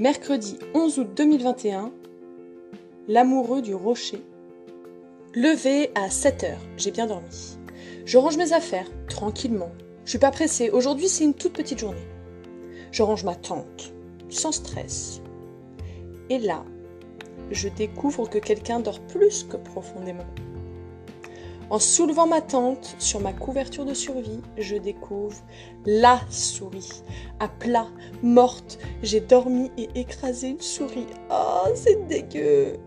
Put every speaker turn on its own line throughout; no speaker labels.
Mercredi 11 août 2021, l'amoureux du rocher. Levé à 7 heures, j'ai bien dormi. Je range mes affaires, tranquillement. Je suis pas pressée, aujourd'hui c'est une toute petite journée. Je range ma tente, sans stress. Et là, je découvre que quelqu'un dort plus que profondément. En soulevant ma tente sur ma couverture de survie, je découvre la souris. À plat, morte, j'ai dormi et écrasé une souris. Oh, c'est dégueu.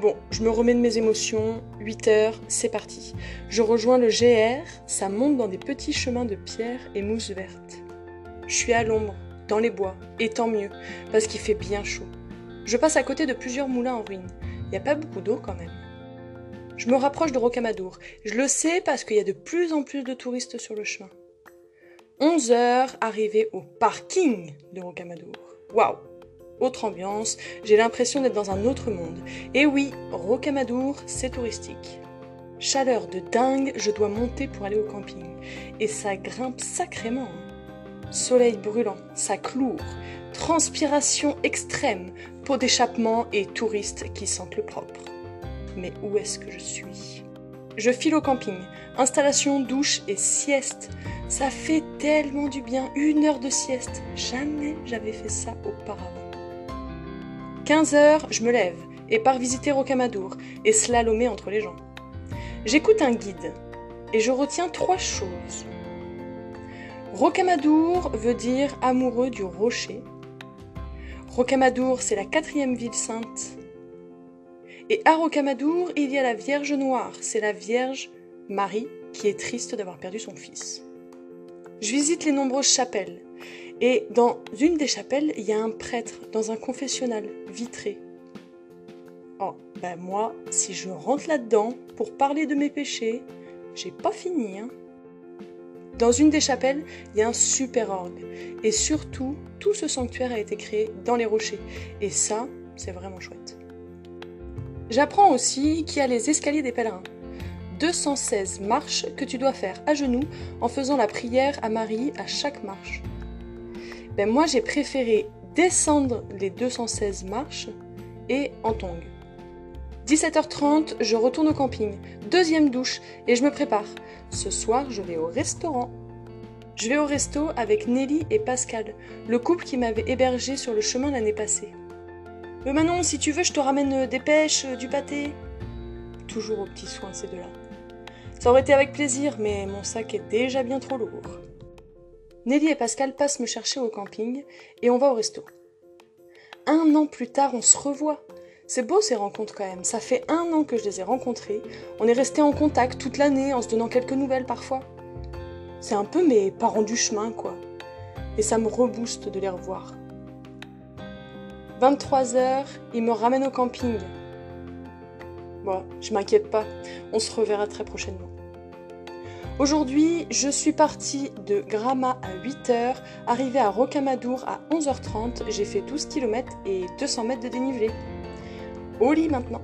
Bon, je me remets de mes émotions. 8 heures, c'est parti. Je rejoins le GR, ça monte dans des petits chemins de pierre et mousse verte. Je suis à l'ombre, dans les bois, et tant mieux, parce qu'il fait bien chaud. Je passe à côté de plusieurs moulins en ruine. Il n'y a pas beaucoup d'eau quand même. Je me rapproche de Rocamadour. Je le sais parce qu'il y a de plus en plus de touristes sur le chemin. 11 heures, arrivé au parking de Rocamadour. Waouh Autre ambiance, j'ai l'impression d'être dans un autre monde. Et oui, Rocamadour, c'est touristique. Chaleur de dingue, je dois monter pour aller au camping. Et ça grimpe sacrément. Hein. Soleil brûlant, ça cloure. Transpiration extrême, peau d'échappement et touristes qui sentent le propre. Mais où est-ce que je suis? Je file au camping. Installation, douche et sieste. Ça fait tellement du bien, une heure de sieste. Jamais j'avais fait ça auparavant. 15 heures, je me lève et pars visiter Rocamadour et slalomer entre les gens. J'écoute un guide et je retiens trois choses. Rocamadour veut dire amoureux du rocher. Rocamadour, c'est la quatrième ville sainte et à Rocamadour, il y a la Vierge Noire, c'est la Vierge Marie qui est triste d'avoir perdu son fils. Je visite les nombreuses chapelles, et dans une des chapelles, il y a un prêtre dans un confessionnal vitré. Oh, ben moi, si je rentre là-dedans pour parler de mes péchés, j'ai pas fini, hein. Dans une des chapelles, il y a un super orgue. Et surtout, tout ce sanctuaire a été créé dans les rochers. Et ça, c'est vraiment chouette. J'apprends aussi qu'il y a les escaliers des pèlerins. 216 marches que tu dois faire à genoux en faisant la prière à Marie à chaque marche. Ben moi j'ai préféré descendre les 216 marches et en tongue. 17h30, je retourne au camping, deuxième douche et je me prépare. Ce soir, je vais au restaurant. Je vais au resto avec Nelly et Pascal, le couple qui m'avait hébergé sur le chemin l'année passée. Mais Manon, si tu veux, je te ramène euh, des pêches, euh, du pâté. Toujours aux petits soins, ces deux-là. Ça aurait été avec plaisir, mais mon sac est déjà bien trop lourd. Nelly et Pascal passent me chercher au camping et on va au resto. Un an plus tard, on se revoit. C'est beau ces rencontres quand même. Ça fait un an que je les ai rencontrés. On est restés en contact toute l'année en se donnant quelques nouvelles parfois. C'est un peu mes parents du chemin, quoi. Et ça me rebooste de les revoir. 23h, il me ramène au camping. Bon, je m'inquiète pas, on se reverra très prochainement. Aujourd'hui, je suis partie de Grama à 8h, arrivée à Rocamadour à 11h30, j'ai fait 12 km et 200 mètres de dénivelé. Au lit maintenant.